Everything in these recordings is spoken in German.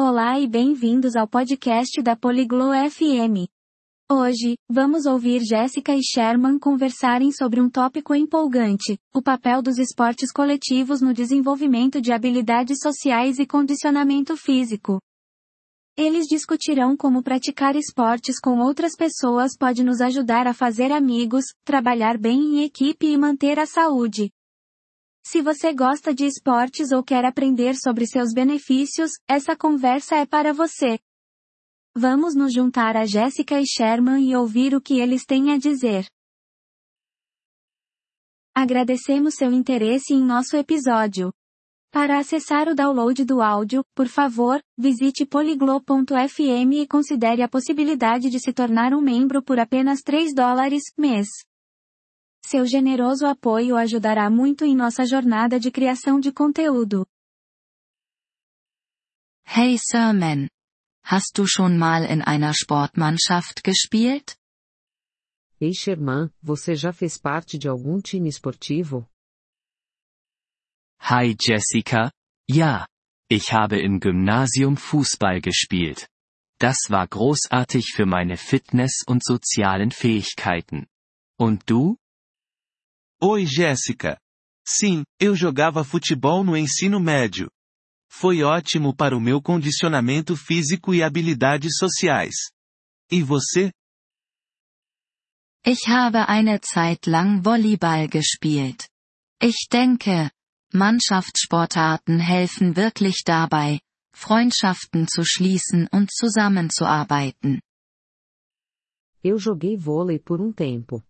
Olá e bem-vindos ao podcast da Poliglo FM. Hoje, vamos ouvir Jéssica e Sherman conversarem sobre um tópico empolgante: o papel dos esportes coletivos no desenvolvimento de habilidades sociais e condicionamento físico. Eles discutirão como praticar esportes com outras pessoas pode nos ajudar a fazer amigos, trabalhar bem em equipe e manter a saúde. Se você gosta de esportes ou quer aprender sobre seus benefícios, essa conversa é para você. Vamos nos juntar a Jéssica e Sherman e ouvir o que eles têm a dizer. Agradecemos seu interesse em nosso episódio. Para acessar o download do áudio, por favor, visite poliglo.fm e considere a possibilidade de se tornar um membro por apenas 3 dólares mês. Seu generoso apoio ajudará muito em nossa jornada de criação de conteúdo. Hey Sirman. Hast du schon mal in einer Sportmannschaft gespielt? Ei Sherman, você já fez parte de algum time esportivo? Hi Jessica, ja. Ich habe im Gymnasium Fußball gespielt. Das war großartig für meine Fitness und sozialen Fähigkeiten. Und du? Oi Jéssica. Sim, eu jogava futebol no ensino médio. Foi ótimo para o meu condicionamento físico e habilidades sociais. E você? Ich habe eine Zeit lang Volleyball gespielt. Ich denke, Mannschaftssportarten helfen wirklich dabei, Freundschaften zu schließen und zusammenzuarbeiten. Eu joguei vôlei por um tempo.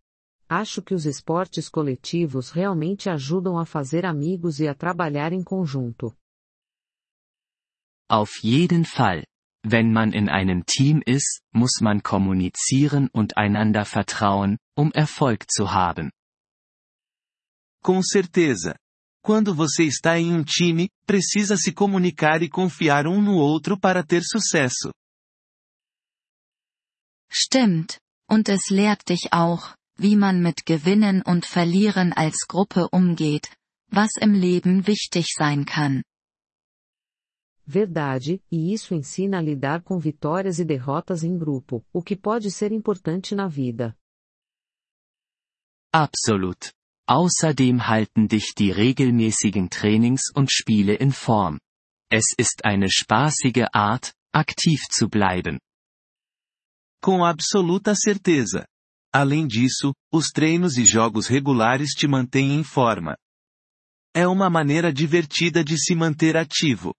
Acho que os esportes coletivos realmente ajudam a fazer amigos e a trabalhar em conjunto. Auf jeden Fall. Wenn man in einem Team ist, muss man kommunizieren und einander vertrauen, um Erfolg zu haben. Com certeza. Quando você está em um time, precisa se comunicar e confiar um no outro para ter sucesso. Stimmt, und es lehrt dich auch, wie man mit Gewinnen und Verlieren als Gruppe umgeht, was im Leben wichtig sein kann. Verdade, e isso ensina a lidar com vitórias e derrotas em grupo, o que pode ser importante na vida. Absolut. Außerdem halten dich die regelmäßigen Trainings und Spiele in Form. Es ist eine spaßige Art, aktiv zu bleiben. Com absoluta certeza. Além disso, os treinos e jogos regulares te mantêm em forma. É uma maneira divertida de se manter ativo.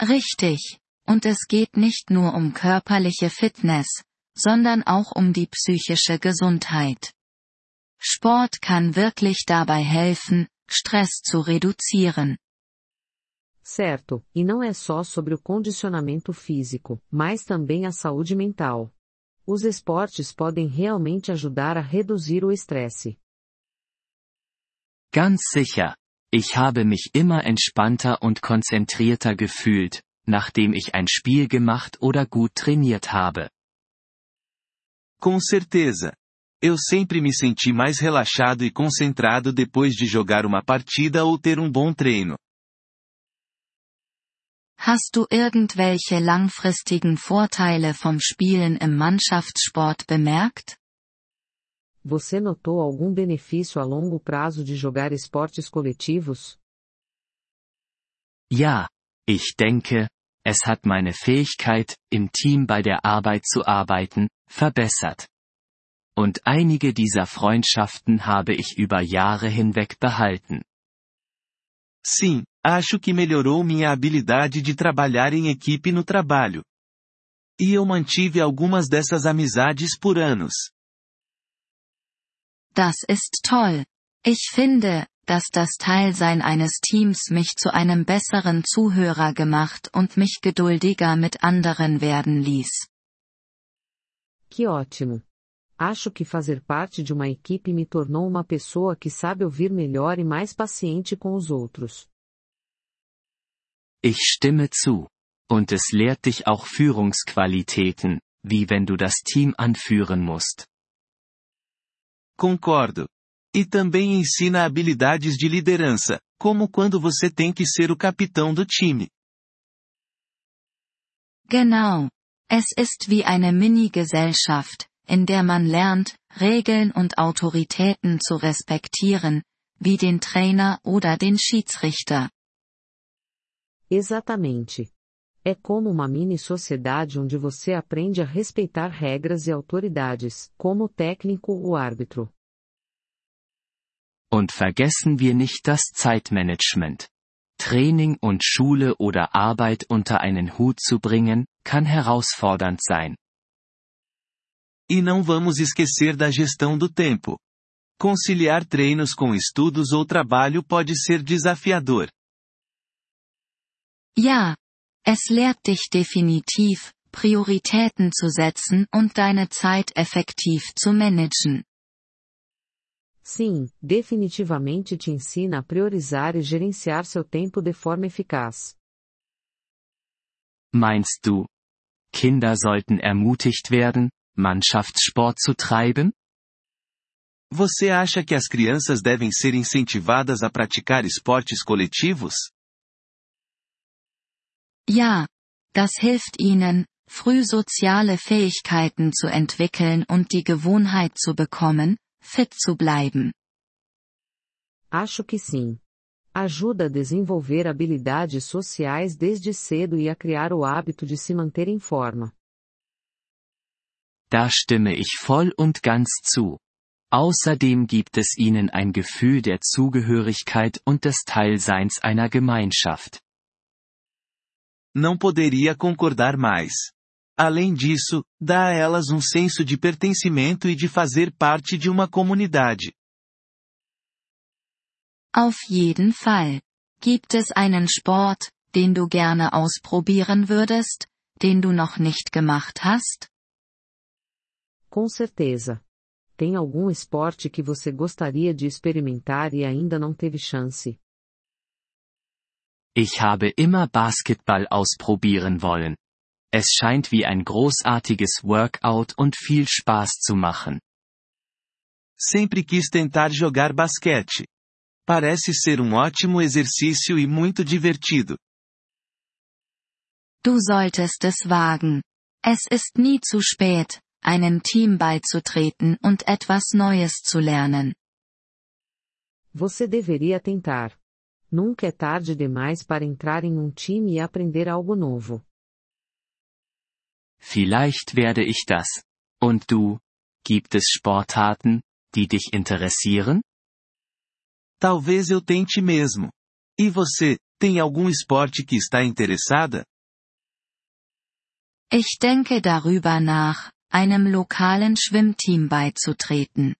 Richtig. Und es geht nicht nur um körperliche Fitness, sondern auch um die psychische Gesundheit. Sport kann wirklich dabei helfen, Stress zu reduzieren. Certo, e não é só sobre o condicionamento físico, mas também a saúde mental. Os esportes podem realmente ajudar a reduzir o estresse. Ganz sicher. Ich habe mich immer entspannter und konzentrierter gefühlt, nachdem ich ein Spiel gemacht oder gut trainiert habe. Com certeza. Eu sempre me senti mais relaxado e concentrado depois de jogar uma partida ou ter um bom treino. Hast du irgendwelche langfristigen Vorteile vom Spielen im Mannschaftssport bemerkt? Você notou algum benefício a longo prazo de jogar esportes coletivos? Ja, ich denke, es hat meine Fähigkeit, im Team bei der Arbeit zu arbeiten, verbessert. Und einige dieser Freundschaften habe ich über Jahre hinweg behalten. Sim, acho que melhorou minha habilidade de trabalhar em equipe no trabalho. E eu mantive algumas dessas amizades por anos. Das ist toll. Ich finde, dass das Teilsein eines Teams mich zu einem besseren Zuhörer gemacht und mich geduldiger mit anderen werden ließ. Que ótimo. Acho que fazer parte de uma equipe me tornou uma pessoa que sabe ouvir melhor e mais paciente com os outros. Ich stimme zu. Und es lehrt dich auch Führungsqualitäten, wie wenn du das Team anführen musst. Concordo. E também ensina habilidades de liderança, como quando você tem que ser o capitão do time. Genau. Es ist wie eine Mini-Gesellschaft, in der man lernt, Regeln und Autoritäten zu respektieren, wie den Trainer oder den Schiedsrichter. Exatamente. É como uma mini sociedade onde você aprende a respeitar regras e autoridades, como o técnico ou árbitro. Und vergessen wir nicht das Zeitmanagement. Training und Schule oder Arbeit unter einen Hut zu bringen, kann herausfordernd sein. E não vamos esquecer da gestão do tempo. Conciliar treinos com estudos ou trabalho pode ser desafiador. Ja, es lehrt dich definitiv, Prioritäten zu setzen und deine Zeit effektiv zu managen. Sim, definitivamente te ensina a priorizar e gerenciar seu tempo de forma eficaz. Meinst du, Kinder sollten ermutigt werden, Mannschaftssport zu treiben? Você acha que as crianças devem ser incentivadas a praticar esportes coletivos? Ja, das hilft ihnen, früh soziale Fähigkeiten zu entwickeln und die Gewohnheit zu bekommen, fit zu bleiben. Acho que sim. Ajuda a desenvolver habilidades sociais desde cedo e a criar o hábito de se manter em forma. Da stimme ich voll und ganz zu. Außerdem gibt es ihnen ein Gefühl der Zugehörigkeit und des Teilseins einer Gemeinschaft. Não poderia concordar mais. Além disso, dá a elas um senso de pertencimento e de fazer parte de uma comunidade. Auf jeden Fall. Gibt es einen Sport, den du gerne ausprobieren würdest, den du noch nicht gemacht hast? Com certeza. Tem algum esporte que você gostaria de experimentar e ainda não teve chance? Ich habe immer Basketball ausprobieren wollen. Es scheint wie ein großartiges Workout und viel Spaß zu machen. Sempre quis tentar jogar basquete. Parece ser um ótimo exercício e muito divertido. Du solltest es wagen. Es ist nie zu spät, einem Team beizutreten und etwas Neues zu lernen. Você deveria tentar. Nunca é tarde demais para entrar em um time e aprender algo novo. Vielleicht werde ich das. Und du? Gibt es Sportarten, die dich interessieren? Talvez eu tente mesmo. E você, tem algum esporte que está interessada? Ich denke darüber nach, einem lokalen Schwimmteam beizutreten.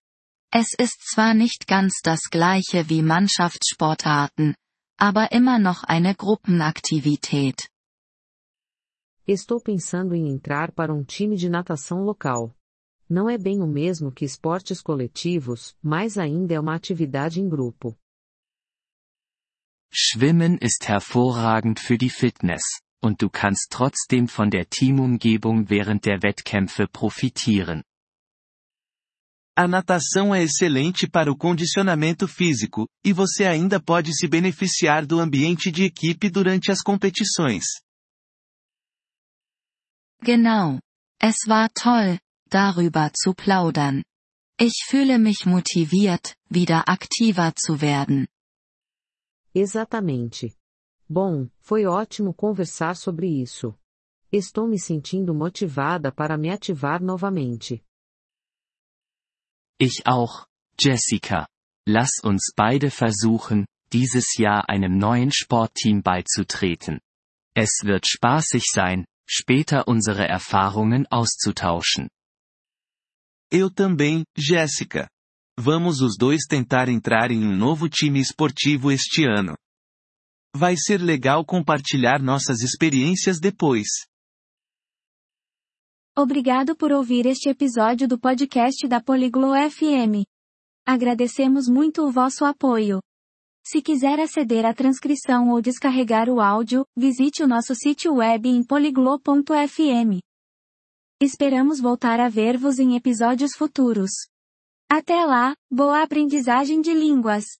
Es ist zwar nicht ganz das gleiche wie Mannschaftssportarten, aber immer noch eine Gruppenaktivität. Estou pensando em entrar para um time de natação local. Não é bem o mesmo que esportes coletivos, mas ainda é uma atividade em grupo. Schwimmen ist hervorragend für die Fitness, und du kannst trotzdem von der Teamumgebung während der Wettkämpfe profitieren. A natação é excelente para o condicionamento físico, e você ainda pode se beneficiar do ambiente de equipe durante as competições. Genau. Es war toll, darüber zu plaudern. Ich fühle mich motiviert, wieder aktiver zu werden. Exatamente. Bom, foi ótimo conversar sobre isso. Estou me sentindo motivada para me ativar novamente. Ich auch, Jessica. Lass uns beide versuchen, dieses Jahr einem neuen Sportteam beizutreten. Es wird spaßig sein, später unsere Erfahrungen auszutauschen. Eu também, Jéssica. Vamos os dois tentar entrar em um novo time esportivo este ano. Vai ser legal compartilhar nossas experiências depois. Obrigado por ouvir este episódio do podcast da Poliglo FM. Agradecemos muito o vosso apoio. Se quiser aceder à transcrição ou descarregar o áudio, visite o nosso sítio web em poliglo.fm. Esperamos voltar a ver-vos em episódios futuros. Até lá, boa aprendizagem de línguas!